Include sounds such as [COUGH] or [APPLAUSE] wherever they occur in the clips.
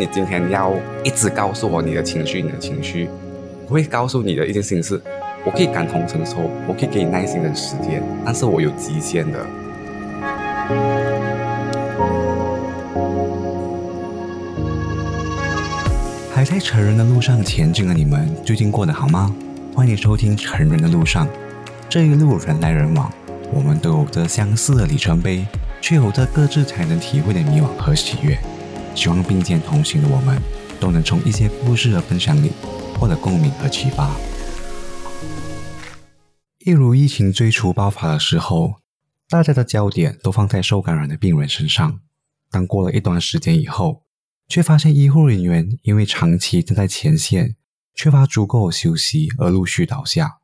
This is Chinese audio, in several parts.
你今天要一直告诉我你的情绪，你的情绪，我会告诉你的一件事，我可以感同身受，我可以给你耐心的时间，但是我有极限的。还在成人的路上前进的你们，最近过得好吗？欢迎收听《成人的路上》，这一路人来人往，我们都有着相似的里程碑，却有着各自才能体会的迷惘和喜悦。希望并肩同行的我们，都能从一些故事的分享里获得共鸣和启发。一如疫情最初爆发的时候，大家的焦点都放在受感染的病人身上，但过了一段时间以后，却发现医护人员因为长期站在前线，缺乏足够的休息而陆续倒下。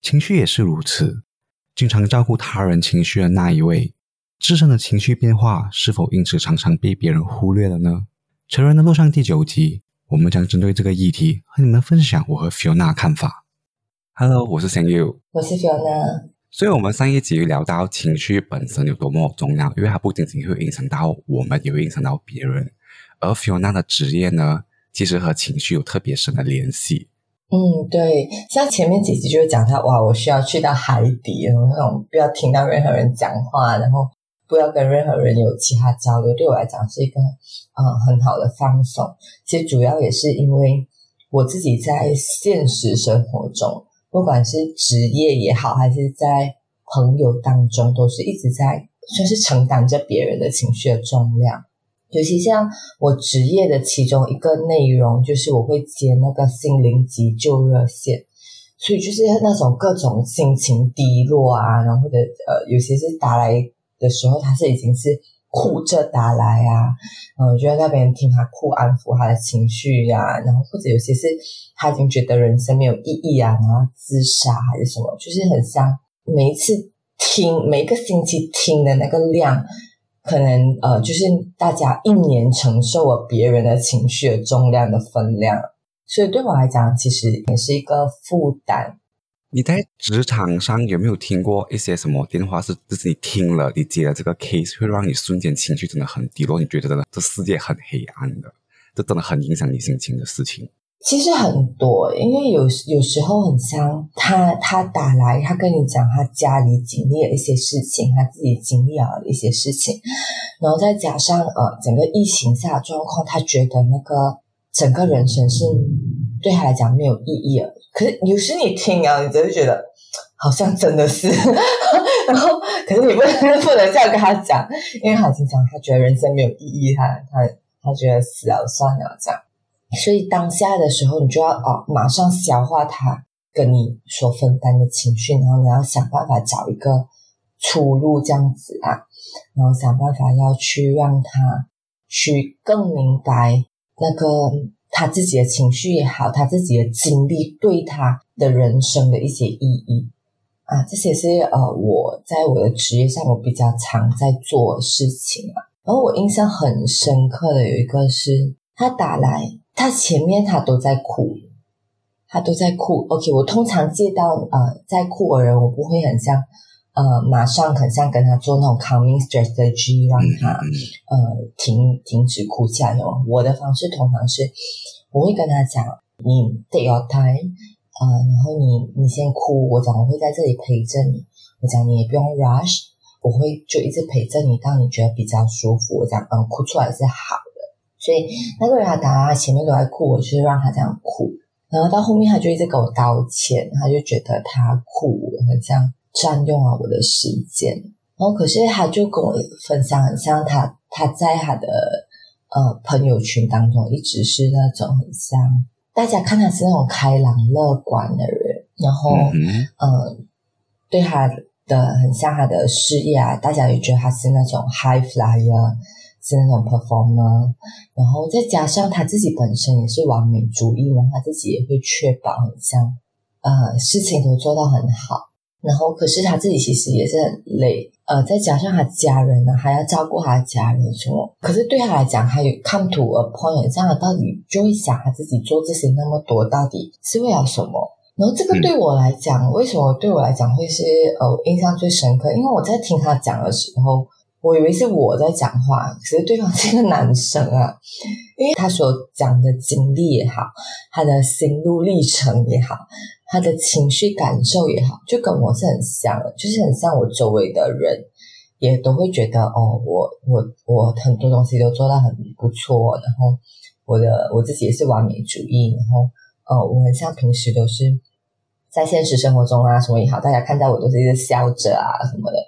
情绪也是如此，经常照顾他人情绪的那一位。自身的情绪变化是否因此常常被别人忽略了呢？成人的路上第九集，我们将针对这个议题和你们分享我和 Fiona 的看法。Hello，我是 Sam You，我是 Fiona。所以，我们上一集聊到情绪本身有多么重要，因为它不仅仅会影响到我们，也会影响到别人。而 Fiona 的职业呢，其实和情绪有特别深的联系。嗯，对，像前面几集就会讲到，哇，我需要去到海底，然后那种不要听到任何人讲话，然后。不要跟任何人有其他交流，对我来讲是一个呃很好的放松。其实主要也是因为我自己在现实生活中，不管是职业也好，还是在朋友当中，都是一直在算是承担着别人的情绪的重量。尤其像我职业的其中一个内容，就是我会接那个心灵急救热线，所以就是那种各种心情低落啊，然后或者呃，有些是打来。的时候，他是已经是哭着打来啊，嗯，就在那边听他哭，安抚他的情绪呀，然后或者有些是他已经觉得人生没有意义啊，然后自杀还是什么，就是很像每一次听每一个星期听的那个量，可能呃，就是大家一年承受了别人的情绪的重量的分量，所以对我来讲，其实也是一个负担。你在职场上有没有听过一些什么电话？是就是你听了，你接了这个 case，会让你瞬间情绪真的很低落？你觉得真的这世界很黑暗的，这真的很影响你心情的事情。其实很多，因为有有时候很像他他打来，他跟你讲他家里经历了一些事情，他自己经历了一些事情，然后再加上呃整个疫情下的状况，他觉得那个整个人生是对他来讲没有意义了。可是有时你听啊，你真的觉得好像真的是，[LAUGHS] 然后可是你不能不能这样跟他讲，因为他已经讲他觉得人生没有意义，他他他觉得死了算了这样。所以当下的时候，你就要哦马上消化他跟你所分担的情绪，然后你要想办法找一个出路这样子啊，然后想办法要去让他去更明白那个。他自己的情绪也好，他自己的经历对他的人生的一些意义啊，这些是呃我在我的职业上我比较常在做事情啊。然后我印象很深刻的有一个是，他打来，他前面他都在哭，他都在哭。OK，我通常接到呃在哭的人，我不会很像。呃，马上很像跟他做那种 calming strategy，让他呃停停止哭泣那种。我的方式通常是，我会跟他讲，你 take your time，呃，然后你你先哭，我讲我会在这里陪着你，我讲你也不用 rush，我会就一直陪着你，到你觉得比较舒服。我讲嗯，哭出来是好的，所以那个人他打他前面都在哭，我就是让他这样哭，然后到后面他就一直给我道歉，他就觉得他哭很像。占用了我的时间，然后可是他就跟我分享，很像他他在他的呃朋友圈当中一直是那种很像大家看他是那种开朗乐观的人，然后嗯对他的很像他的事业啊，大家也觉得他是那种 high flyer，是那种 performer，然后再加上他自己本身也是完美主义嘛，他自己也会确保很像呃事情都做到很好。然后，可是他自己其实也是很累，呃，再加上他家人呢，还要照顾他的家人什么。可是对他来讲，他有 come to a point，这样到底就会想他自己做这些那么多，到底是为了什么？然后这个对我来讲，为什么对我来讲会是呃印象最深刻？因为我在听他讲的时候，我以为是我在讲话，可是对方是个男生啊，因为他所讲的经历也好，他的心路历程也好，他的情绪感受也好，就跟我是很像的，就是很像我周围的人，也都会觉得哦，我我我很多东西都做到很不错，然后我的我自己也是完美主义，然后呃，我很像平时都是。在现实生活中啊，什么也好，大家看到我都是一直笑着啊，什么的，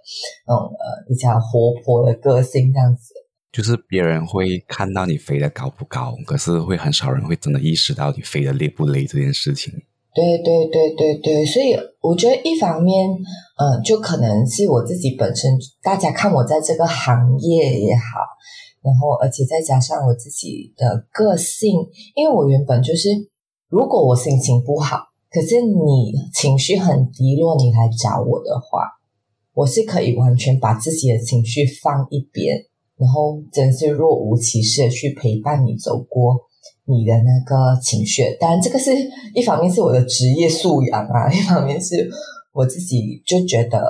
那种呃比较活泼的个性这样子。就是别人会看到你飞得高不高，可是会很少人会真的意识到你飞得累不累这件事情。对对对对对，所以我觉得一方面，嗯，就可能是我自己本身，大家看我在这个行业也好，然后而且再加上我自己的个性，因为我原本就是，如果我心情不好。可是你情绪很低落，你来找我的话，我是可以完全把自己的情绪放一边，然后真是若无其事的去陪伴你走过你的那个情绪。当然，这个是一方面是我的职业素养啊，[LAUGHS] 一方面是我自己就觉得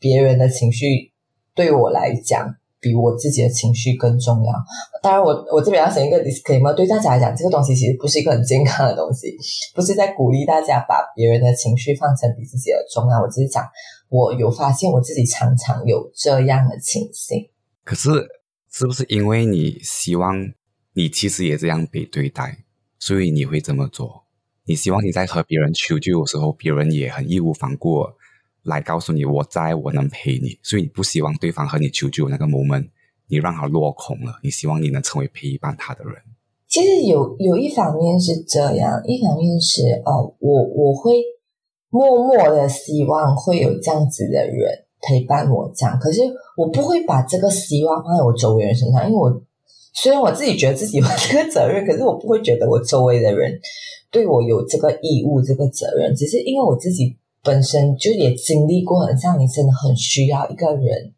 别人的情绪对我来讲。比我自己的情绪更重要。当然，我我这边要写一个 disclaimer，对大家来讲，这个东西其实不是一个很健康的东西，不是在鼓励大家把别人的情绪放成比自己的重要。我只是讲，我有发现我自己常常有这样的情形。可是，是不是因为你希望你其实也这样被对待，所以你会这么做？你希望你在和别人求救的时候，别人也很义无反顾。来告诉你，我在我能陪你，所以你不希望对方和你求救那个 moment，你让他落空了。你希望你能成为陪伴他的人。其实有有一方面是这样，一方面是哦，我我会默默的希望会有这样子的人陪伴我，这样。可是我不会把这个希望放在我周围人身上，因为我虽然我自己觉得自己有这个责任，可是我不会觉得我周围的人对我有这个义务、这个责任，只是因为我自己。本身就也经历过，很像你真的很需要一个人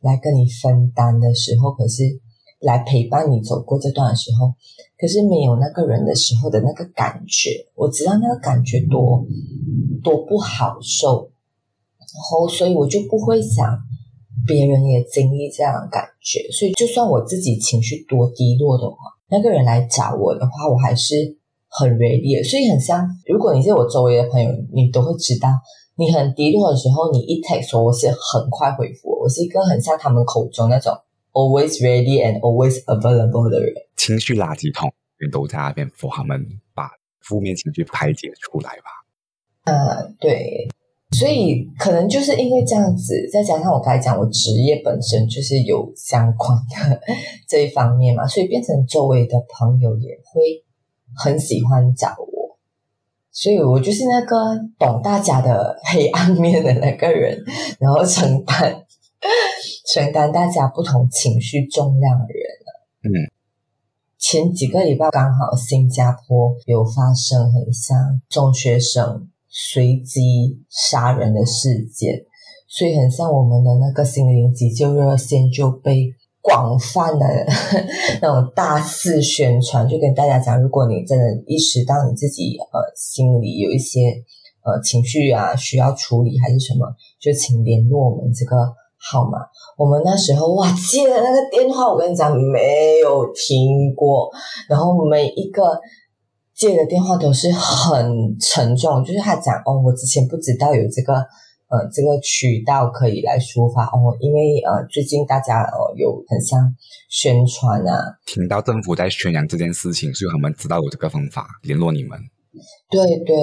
来跟你分担的时候，可是来陪伴你走过这段的时候，可是没有那个人的时候的那个感觉，我知道那个感觉多多不好受，然后所以我就不会想别人也经历这样的感觉，所以就算我自己情绪多低落的话，那个人来找我的话，我还是。很 ready，所以很像。如果你是我周围的朋友，你都会知道，你很低落的时候，你一 text 我，我是很快回复。我是一个很像他们口中那种 always ready and always available 的人。情绪垃圾桶人都在那边扶他们把负面情绪排解出来吧。呃，对，所以可能就是因为这样子，再加上我刚才讲，我职业本身就是有相关的 [LAUGHS] 这一方面嘛，所以变成周围的朋友也会。很喜欢找我，所以我就是那个懂大家的黑暗面的那个人，然后承担承担大家不同情绪重量的人嗯，前几个礼拜刚好新加坡有发生很像中学生随机杀人的事件，所以很像我们的那个心灵急救热线就被。广泛的 [LAUGHS] 那种大肆宣传，就跟大家讲，如果你真的意识到你自己呃心里有一些呃情绪啊需要处理还是什么，就请联络我们这个号码。我们那时候哇接的那个电话，我跟你讲没有听过，然后每一个接的电话都是很沉重，就是他讲哦，我之前不知道有这个。呃，这个渠道可以来抒发哦，因为呃，最近大家呃有很像宣传啊，听到政府在宣扬这件事情，所以他们知道有这个方法联络你们。对对，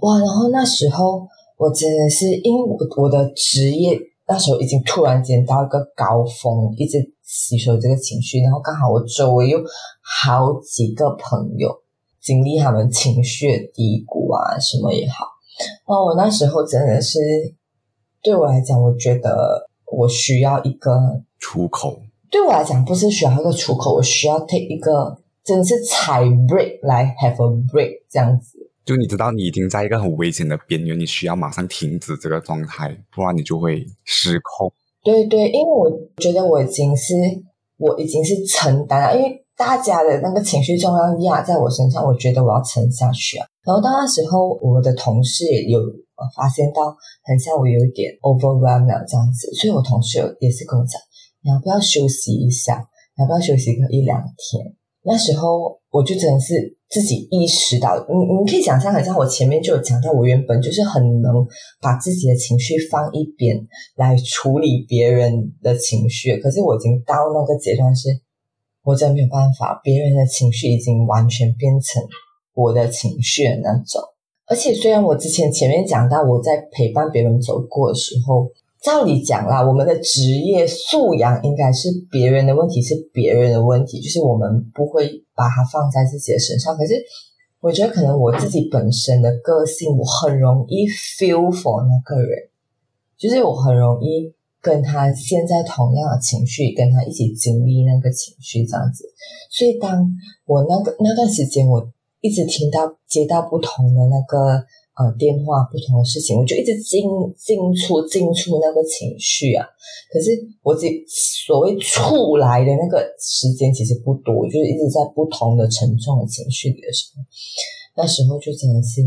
哇！然后那时候我真的是因为我我的职业那时候已经突然间到一个高峰，一直吸收这个情绪，然后刚好我周围有好几个朋友经历他们情绪的低谷啊，什么也好。哦，我那时候真的是，对我来讲，我觉得我需要一个出口。对我来讲，不是需要一个出口，我需要 take 一个，真的是踩 break 来 have a break 这样子。就你知道，你已经在一个很危险的边缘，你需要马上停止这个状态，不然你就会失控。对对，因为我觉得我已经是，我已经是承担了，因为大家的那个情绪重量压在我身上，我觉得我要撑下去啊。然后到那时候，我的同事也有发现到，很像我有一点 overwhelmed 这样子，所以我同事也是跟我讲，你要不要休息一下？要不要休息个一两天？那时候我就真的是自己意识到，你你可以想象，很像我前面就有讲到，我原本就是很能把自己的情绪放一边来处理别人的情绪，可是我已经到那个阶段，是我真的没有办法，别人的情绪已经完全变成我的情绪的那种。而且虽然我之前前面讲到我在陪伴别人走过的时候。照理讲啦，我们的职业素养应该是别人的问题，是别人的问题，就是我们不会把它放在自己的身上。可是，我觉得可能我自己本身的个性，我很容易 feel for 那个人，就是我很容易跟他现在同样的情绪，跟他一起经历那个情绪这样子。所以，当我那个那段时间，我一直听到接到不同的那个。呃，电话不同的事情，我就一直进进出进出那个情绪啊。可是我自己所谓出来的那个时间其实不多，就是一直在不同的沉重的情绪里的时候，那时候就真的是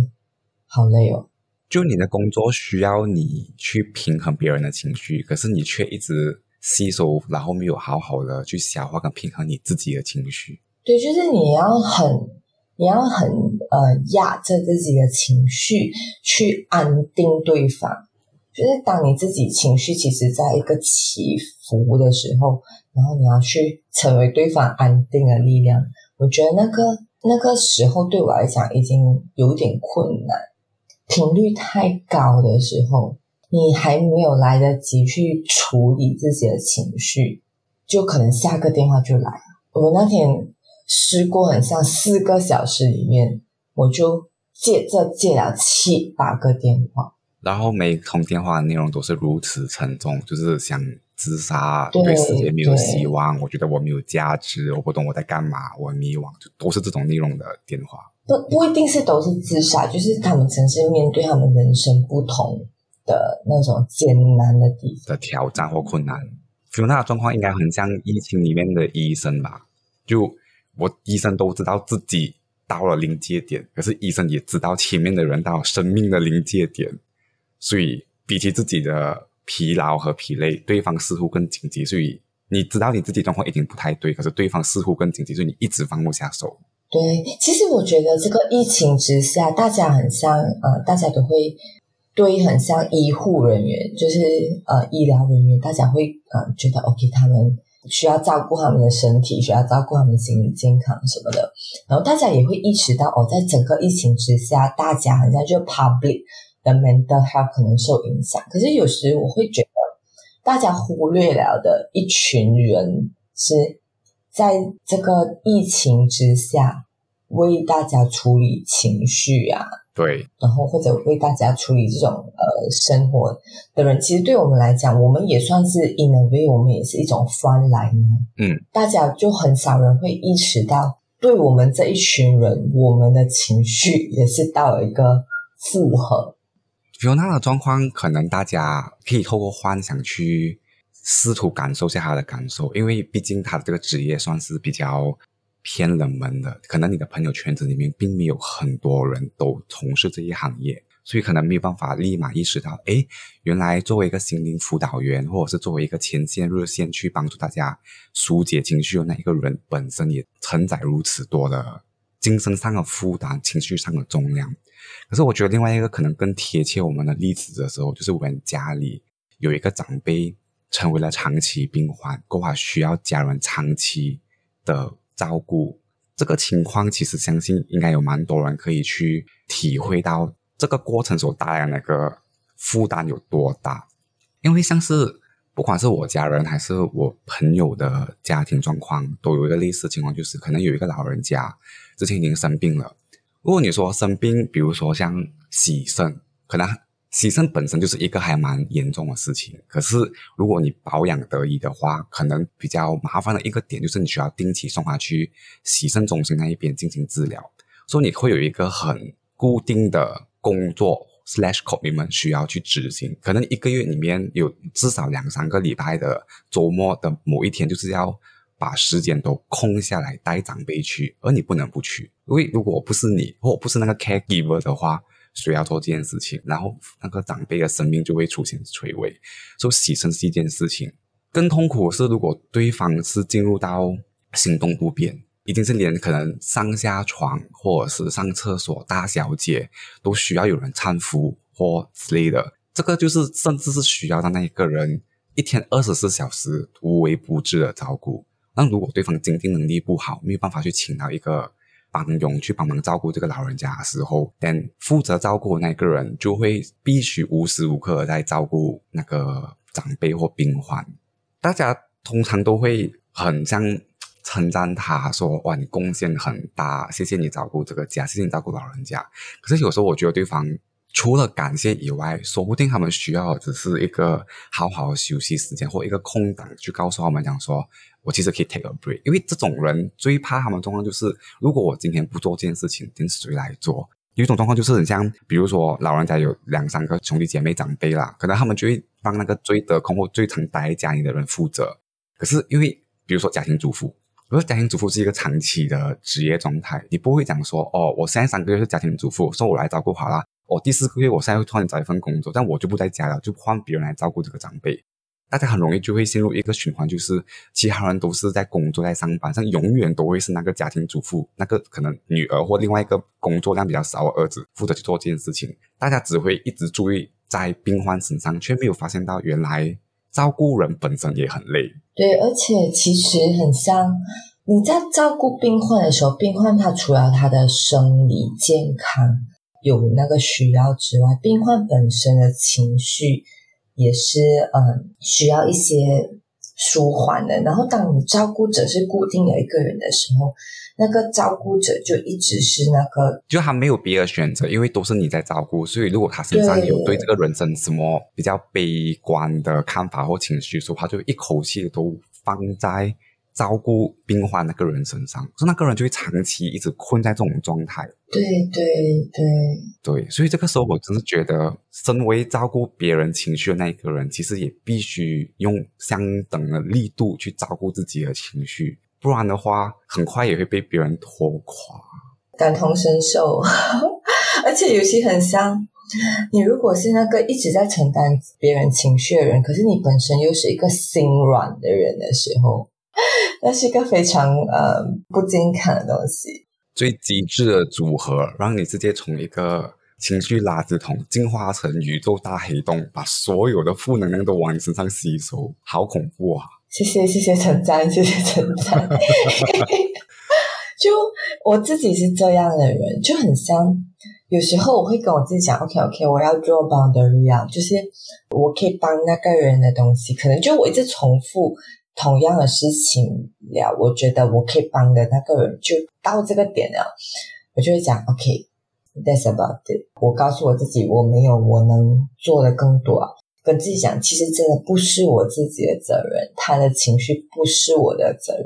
好累哦。就你的工作需要你去平衡别人的情绪，可是你却一直吸收，然后没有好好的去消化跟平衡你自己的情绪。对，就是你要很。你要很呃压着自己的情绪去安定对方，就是当你自己情绪其实在一个起伏的时候，然后你要去成为对方安定的力量。我觉得那个那个时候对我来讲已经有点困难，频率太高的时候，你还没有来得及去处理自己的情绪，就可能下个电话就来了。我那天。试过很像四个小时里面，我就接这接了七八个电话，然后每通电话的内容都是如此沉重，就是想自杀，对世界没有希望，我觉得我没有价值，我不懂我在干嘛，我迷惘，就都是这种内容的电话。不不一定是都是自杀，就是他们曾是面对他们人生不同的那种艰难的地的挑战或困难。就那状况应该很像疫情里面的医生吧，就。我医生都知道自己到了临界点，可是医生也知道前面的人到了生命的临界点，所以比起自己的疲劳和疲累，对方似乎更紧急。所以你知道你自己状况已经不太对，可是对方似乎更紧急，所以你一直放不下手。对，其实我觉得这个疫情之下，大家很像呃，大家都会对很像医护人员，就是呃医疗人员，大家会呃觉得 OK，他们。需要照顾他们的身体，需要照顾他们心理健康什么的，然后大家也会意识到哦，在整个疫情之下，大家好像就 public 的 mental health 可能受影响。可是有时我会觉得，大家忽略了的一群人是在这个疫情之下为大家处理情绪啊。对，然后或者为大家处理这种呃生活的人，其实对我们来讲，我们也算是 in a way，我们也是一种 front line。嗯，大家就很少人会意识到，对我们这一群人，我们的情绪也是到了一个负荷。有那的状况，可能大家可以透过幻想去试图感受下他的感受，因为毕竟他的这个职业算是比较。偏冷门的，可能你的朋友圈子里面并没有很多人都从事这一行业，所以可能没有办法立马意识到，哎，原来作为一个心灵辅导员，或者是作为一个前线热线去帮助大家疏解情绪的那一个人，本身也承载如此多的精神上的负担、情绪上的重量。可是我觉得另外一个可能更贴切我们的例子的时候，就是我们家里有一个长辈成为了长期病患，过后需要家人长期的。照顾这个情况，其实相信应该有蛮多人可以去体会到这个过程所带来的那个负担有多大。因为像是不管是我家人还是我朋友的家庭状况，都有一个类似情况，就是可能有一个老人家之前已经生病了。如果你说生病，比如说像洗肾，可能。洗肾本身就是一个还蛮严重的事情，可是如果你保养得宜的话，可能比较麻烦的一个点就是你需要定期送他去洗肾中心那一边进行治疗，所以你会有一个很固定的工作 slash commitment 需要去执行，可能一个月里面有至少两三个礼拜的周末的某一天，就是要把时间都空下来带长辈去，而你不能不去，因为如果不是你或不是那个 caregiver 的话。谁要做这件事情，然后那个长辈的生命就会出现垂危，所以牺牲是一件事情，更痛苦是，如果对方是进入到行动不便，已经是连可能上下床或者是上厕所、大小姐都需要有人搀扶或之类的，这个就是甚至是需要让那一个人一天二十四小时无微不至的照顾。那如果对方经济能力不好，没有办法去请到一个帮佣去帮忙照顾这个老人家的时候，但负责照顾那个人就会必须无时无刻在照顾那个长辈或病患。大家通常都会很像称赞他说：“哇，你贡献很大，谢谢你照顾这个家，谢谢你照顾老人家。”可是有时候我觉得对方除了感谢以外，说不定他们需要只是一个好好的休息时间或一个空档，去告诉他们讲说。我其实可以 take a break，因为这种人最怕他们状况就是，如果我今天不做这件事情，等谁来做？有一种状况就是很像，比如说老人家有两三个兄弟姐妹长辈啦，可能他们就会帮那个最得空或最常待在家里的人负责。可是因为比如说家庭主妇，如果家庭主妇是一个长期的职业状态，你不会讲说哦，我现在三个月是家庭主妇，说我来照顾好了，我第四个月我现在会突然找一份工作，但我就不在家了，就换别人来照顾这个长辈。大家很容易就会陷入一个循环，就是其他人都是在工作、在上班，但永远都会是那个家庭主妇，那个可能女儿或另外一个工作量比较少的儿子负责去做这件事情。大家只会一直注意在病患身上，却没有发现到原来照顾人本身也很累。对，而且其实很像你在照顾病患的时候，病患他除了他的生理健康有那个需要之外，病患本身的情绪。也是嗯，需要一些舒缓的。然后，当你照顾者是固定有一个人的时候，那个照顾者就一直是那个，就他没有别的选择，因为都是你在照顾。所以，如果他身上有对这个人生什么比较悲观的看法或情绪，说他就一口气都放在。照顾病患那个人身上，所以那个人就会长期一直困在这种状态。对对对对，所以这个时候我真是觉得，身为照顾别人情绪的那一个人，其实也必须用相等的力度去照顾自己的情绪，不然的话，很快也会被别人拖垮。感同身受，[LAUGHS] 而且有些很像你，如果是那个一直在承担别人情绪的人，可是你本身又是一个心软的人的时候。[LAUGHS] 那是一个非常呃不健康的东西，最极致的组合，让你直接从一个情绪垃圾桶进化成宇宙大黑洞，把所有的负能量都往你身上吸收，好恐怖啊！谢谢谢谢陈赞，[LAUGHS] 谢谢陈赞。就我自己是这样的人，就很像有时候我会跟我自己讲，OK OK，我要 draw boundary 啊，就是我可以帮那个人的东西，可能就我一直重复。同样的事情了，我觉得我可以帮的那个人就到这个点了，我就会讲 OK，that's about it。我告诉我自己，我没有我能做的更多，啊跟自己讲，其实真的不是我自己的责任，他的情绪不是我的责任，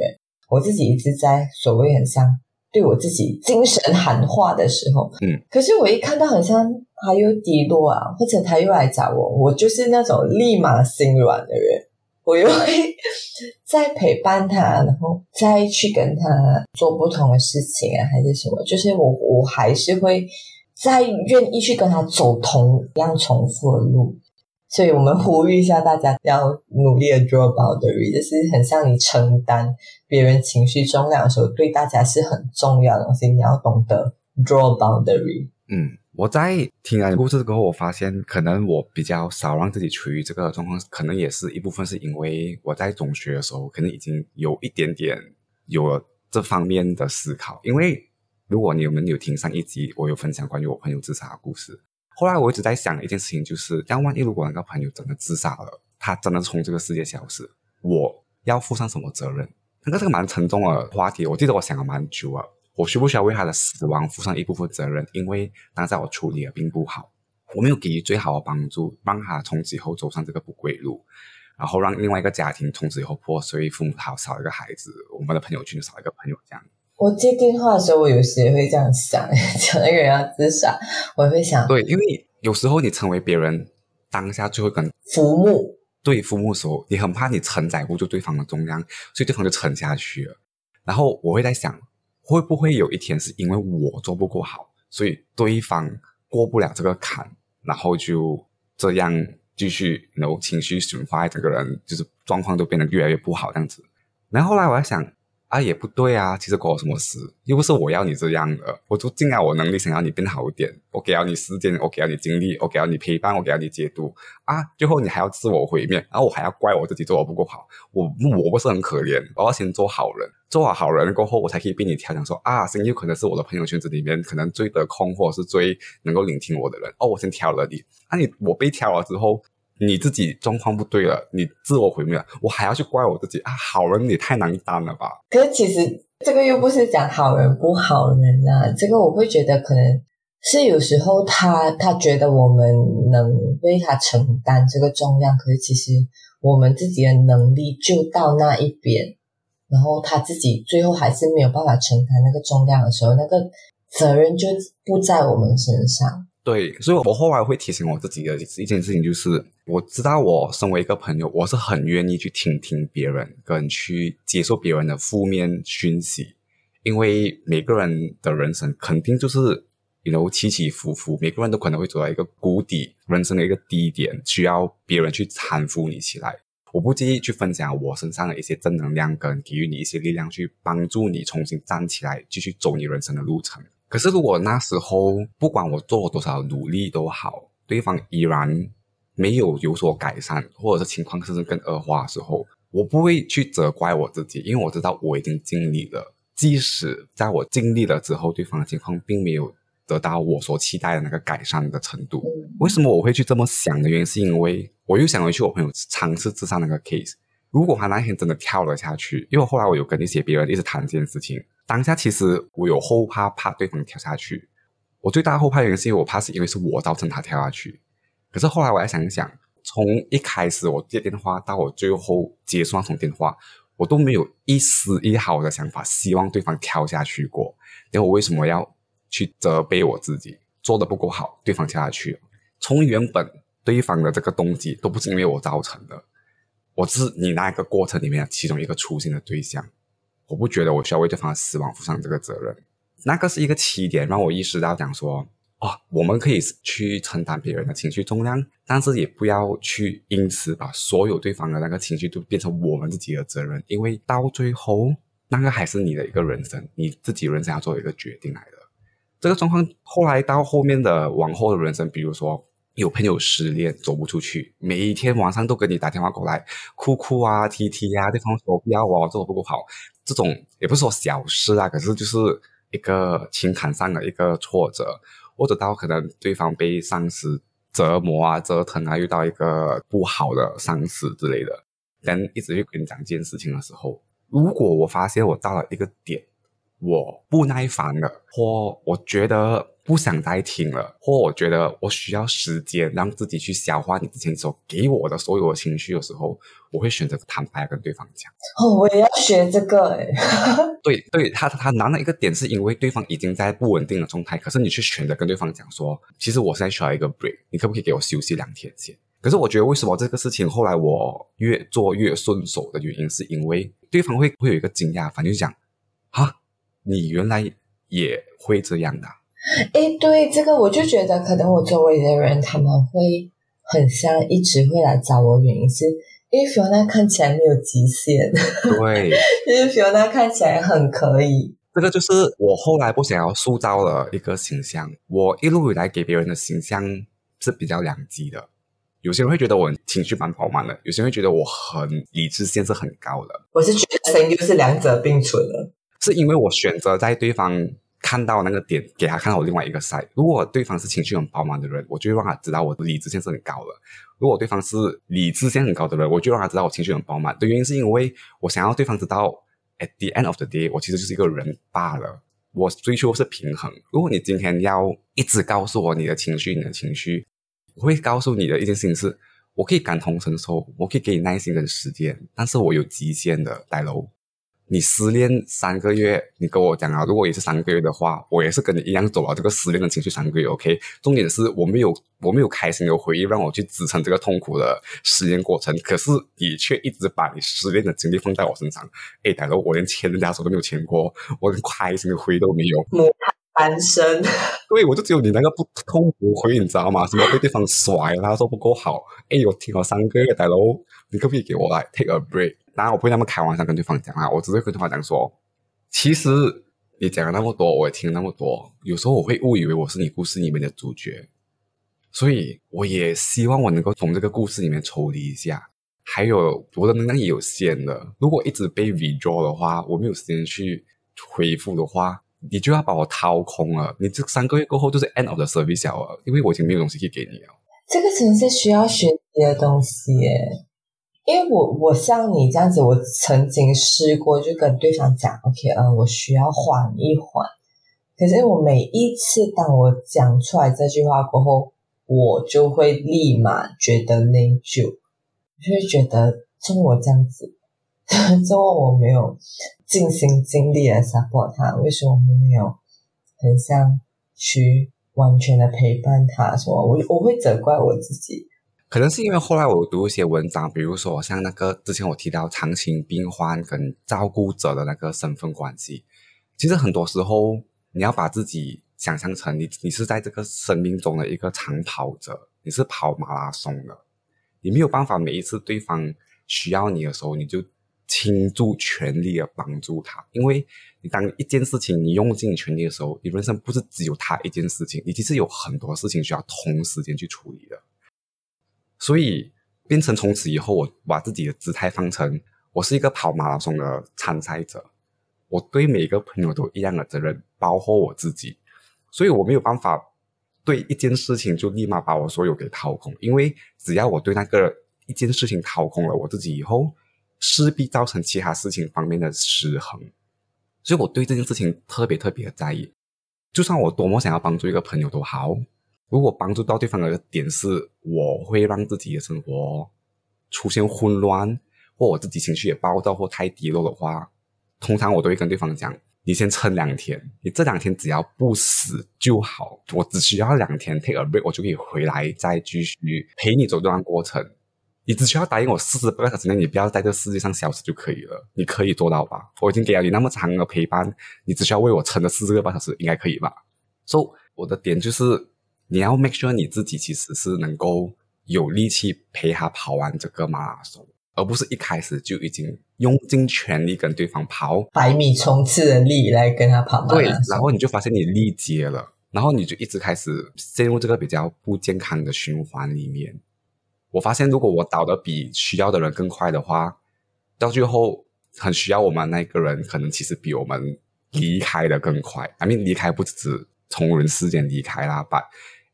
我自己一直在所谓很像对我自己精神喊话的时候，嗯，可是我一看到很像他又低落啊，或者他又来找我，我就是那种立马心软的人。我又会再陪伴他，然后再去跟他做不同的事情啊，还是什么？就是我，我还是会再愿意去跟他走同样重复的路。所以，我们呼吁一下大家，要努力的 draw boundary，就是很像你承担别人情绪重量的时候，对大家是很重要的东西。你要懂得 draw boundary。嗯。我在听完故事之后，我发现可能我比较少让自己处于这个状况，可能也是一部分是因为我在中学的时候，可能已经有一点点有了这方面的思考。因为如果你们有听上一集，我有分享关于我朋友自杀的故事。后来我一直在想一件事情，就是但万一如果那个朋友真的自杀了，他真的从这个世界消失，我要负上什么责任？那个是个蛮沉重的话题。我记得我想了蛮久啊。我需不需要为他的死亡负上一部分责任？因为当下我处理的并不好，我没有给予最好的帮助，让他从此以后走上这个不归路，然后让另外一个家庭从此以后破碎，父母好少一个孩子，我们的朋友圈少一个朋友这样。我接电话的时候，我有时也会这样想，[LAUGHS] 讲那个人要自杀，我会想，对，因为有时候你成为别人当下最后一根浮木，对浮木的时候，你很怕你承载不住对方的重量，所以对方就沉下去了。然后我会在想。会不会有一天是因为我做不够好，所以对方过不了这个坎，然后就这样继续然后情绪损坏，整个人就是状况都变得越来越不好这样子。然后后来我在想。啊，也不对啊！其实关我什么事？又不是我要你这样的，我就尽了我能力想要你变好一点。我给了你时间，我给了你精力，我给了你陪伴，我给了你解读啊！最后你还要自我毁灭，然后我还要怪我自己做的不够好。我我不是很可怜，我要先做好人，做好好人过后，我才可以被你调讲说啊，声优可能是我的朋友圈子里面可能最得空或者是最能够聆听我的人。哦，我先挑了你，那你我被挑了之后。你自己状况不对了，你自我毁灭了，我还要去怪我自己啊！好人也太难当了吧？可是其实这个又不是讲好人不好人啊，这个我会觉得可能是有时候他他觉得我们能为他承担这个重量，可是其实我们自己的能力就到那一边，然后他自己最后还是没有办法承担那个重量的时候，那个责任就不在我们身上。对，所以我后来会提醒我自己的一件事情，就是我知道我身为一个朋友，我是很愿意去听听别人，跟去接受别人的负面讯息，因为每个人的人生肯定就是有起起伏伏，每个人都可能会走到一个谷底，人生的一个低点，需要别人去搀扶你起来。我不介意去分享我身上的一些正能量，跟给予你一些力量，去帮助你重新站起来，继续走你人生的路程。可是，如果那时候不管我做多少努力都好，对方依然没有有所改善，或者是情况甚至更恶化的时候，我不会去责怪我自己，因为我知道我已经尽力了。即使在我尽力了之后，对方的情况并没有得到我所期待的那个改善的程度，为什么我会去这么想的原因，是因为我又想回去我朋友尝试自杀那个 case，如果他那天真的跳了下去，因为后来我有跟一些别人一直谈这件事情。当下其实我有后怕，怕对方跳下去。我最大后怕原因是因为我怕是因为是我造成他跳下去。可是后来我再想一想，从一开始我接电话到我最后接那通电话，我都没有一丝一毫的想法希望对方跳下去过。那我为什么要去责备我自己做的不够好？对方跳下去，从原本对方的这个动机都不是因为我造成的，我是你那个过程里面其中一个出现的对象。我不觉得我需要为对方的死亡负上这个责任，那个是一个起点，让我意识到讲说，哦，我们可以去承担别人的情绪重量，但是也不要去因此把所有对方的那个情绪都变成我们自己的责任，因为到最后那个还是你的一个人生，你自己人生要做一个决定来的。这个状况后来到后面的往后的人生，比如说。有朋友失恋走不出去，每一天晚上都跟你打电话过来，哭哭啊、踢踢啊，对方说不要我做的不够好，这种也不是说小事啊，可是就是一个情感上的一个挫折，或者到可能对方被上司折磨啊、折腾啊，遇到一个不好的上司之类的，但一直去跟你讲这件事情的时候，如果我发现我到了一个点，我不耐烦了，或我觉得。不想再听了，或我觉得我需要时间让自己去消化你之前所给我的所有的情绪的时候，我会选择坦白跟对方讲。哦，我也要学这个哎。[LAUGHS] 对对，他他难的一个点是因为对方已经在不稳定的状态，可是你去选择跟对方讲说，其实我现在需要一个 break，你可不可以给我休息两天先？可是我觉得为什么这个事情后来我越做越顺手的原因，是因为对方会会有一个惊讶，反正就讲啊，你原来也会这样的。哎，对这个，我就觉得可能我周围的人他们会很像一直会来找我，原因是因为 Fiona 看起来没有极限，对，[LAUGHS] 因为 Fiona 看起来很可以。这个就是我后来不想要塑造的一个形象。我一路以来给别人的形象是比较两极的，有些人会觉得我情绪蛮饱满的，有些人会觉得我很理智线是很高的。我是觉得声就是两者并存的，是因为我选择在对方。看到那个点，给他看到我另外一个 side。如果对方是情绪很饱满的人，我就让他知道我的理智线是很高的；如果对方是理智线很高的人，我就让他知道我情绪很饱满。的原因是因为我想要对方知道，at the end of the day，我其实就是一个人罢了。我追求是平衡。如果你今天要一直告诉我你的情绪，你的情绪，我会告诉你的一件事情是：我可以感同身受，我可以给你耐心跟时间，但是我有极限的，大楼。你失恋三个月，你跟我讲啊，如果也是三个月的话，我也是跟你一样走了这个失恋的情绪三个月。OK，重点是我没有我没有开心的回忆让我去支撑这个痛苦的失恋过程，可是你却一直把你失恋的经历放在我身上。哎，大哥，我连牵人家手都没有牵过，我连开心的回忆都没有。单身。对，我就只有你那个不痛不回，你知道吗？什么被对方甩啦，说不够好。哎，我听了三个月，大佬，你可不可以给我来 take a break？当然，我不会那么开玩笑跟对方讲啊，我只是跟对方讲说，其实你讲了那么多，我也听了那么多，有时候我会误以为我是你故事里面的主角，所以我也希望我能够从这个故事里面抽离一下。还有我的能量也有限的，如果一直被 withdraw 的话，我没有时间去回复的话，你就要把我掏空了。你这三个月过后就是 end of the service 了，因为我已经没有东西可以给你了。这个真是需要学习的东西耶，因为我我像你这样子，我曾经试过就跟对方讲，OK，呃，我需要缓一缓。可是我每一次当我讲出来这句话过后，我就会立马觉得内疚。就会觉得，中我这样子，[LAUGHS] 中我没有尽心尽力的 support 他，为什么我没有很像去完全的陪伴他？什么，我我会责怪我自己。可能是因为后来我读一些文章，比如说像那个之前我提到长情病患跟照顾者的那个身份关系，其实很多时候你要把自己想象成你，你是在这个生命中的一个长跑者，你是跑马拉松的。你没有办法每一次对方需要你的时候，你就倾注全力的帮助他，因为你当一件事情你用尽全力的时候，你人生不是只有他一件事情，你其实有很多事情需要同时间去处理的。所以变成从此以后，我把自己的姿态放成我是一个跑马拉松的参赛者，我对每一个朋友都一样的责任，包括我自己，所以我没有办法。对一件事情就立马把我所有给掏空，因为只要我对那个一件事情掏空了我自己以后，势必造成其他事情方面的失衡，所以我对这件事情特别特别的在意。就算我多么想要帮助一个朋友都好，如果帮助到对方的点是我会让自己的生活出现混乱，或我自己情绪也暴躁或太低落的话，通常我都会跟对方讲。你先撑两天，你这两天只要不死就好。我只需要两天 take a break，我就可以回来再继续陪你走这段过程。你只需要答应我四十八个小时内，你不要在这世界上消失就可以了。你可以做到吧？我已经给了你那么长的陪伴，你只需要为我撑了四十个半小时，应该可以吧？所以我的点就是，你要 make sure 你自己其实是能够有力气陪他跑完这个马拉松。而不是一开始就已经用尽全力跟对方跑百米冲刺的力来跟他跑对，然后你就发现你力竭了，然后你就一直开始陷入这个比较不健康的循环里面。我发现，如果我倒的比需要的人更快的话，到最后很需要我们那个人，可能其实比我们离开的更快。I mean，离开不只是从人世间离开啦，把。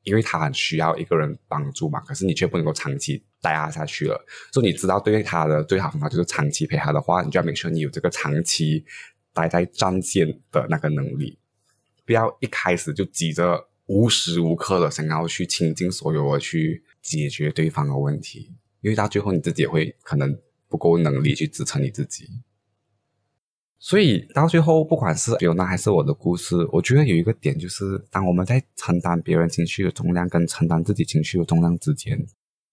因为他很需要一个人帮助嘛，可是你却不能够长期待他下去了。所以你知道，对他的最好方法就是长期陪他的话，你就要明确你有这个长期待在战线的那个能力，不要一开始就急着无时无刻的想要去倾尽所有的去解决对方的问题，因为到最后你自己也会可能不够能力去支撑你自己。所以到最后，不管是有那还是我的故事，我觉得有一个点就是，当我们在承担别人情绪的重量跟承担自己情绪的重量之间，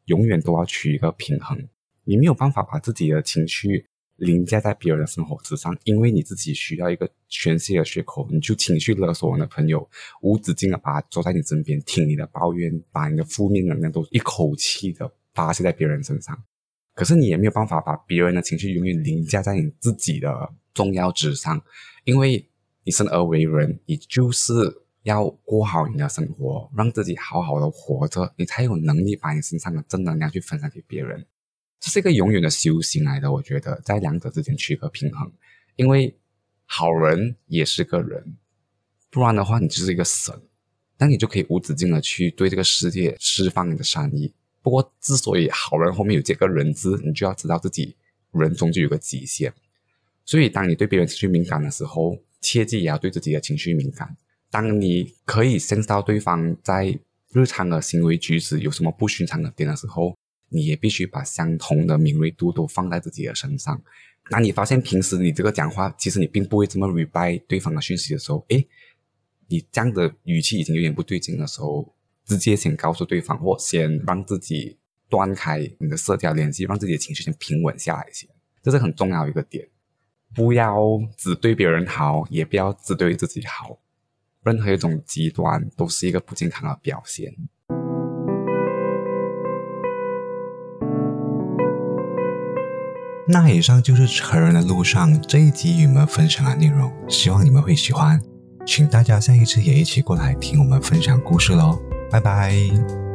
永远都要取一个平衡。你没有办法把自己的情绪凌驾在别人的生活之上，因为你自己需要一个宣泄的缺口，你就情绪勒索你的朋友，无止境的把他坐在你身边听你的抱怨，把你的负面能量都一口气的发泄在别人身上。可是你也没有办法把别人的情绪永远凌驾在你自己的。重要之上，因为你生而为人，你就是要过好你的生活，让自己好好的活着，你才有能力把你身上的正能量去分享给别人。这是一个永远的修行来的，我觉得在两者之间取个平衡，因为好人也是个人，不然的话你就是一个神，那你就可以无止境的去对这个世界释放你的善意。不过，之所以好人后面有这个人字，你就要知道自己人终究有个极限。所以，当你对别人情绪敏感的时候，切记也要对自己的情绪敏感。当你可以 sense 到对方在日常的行为举止有什么不寻常的点的时候，你也必须把相同的敏锐度都放在自己的身上。当你发现平时你这个讲话，其实你并不会这么 reply 对方的讯息的时候，诶，你这样的语气已经有点不对劲的时候，直接先告诉对方，或先让自己断开你的社交联系，让自己的情绪先平稳下来先，这是很重要一个点。不要只对别人好，也不要只对自己好。任何一种极端都是一个不健康的表现。那以上就是成人的路上这一集与你们分享的内容，希望你们会喜欢。请大家下一次也一起过来听我们分享故事喽，拜拜。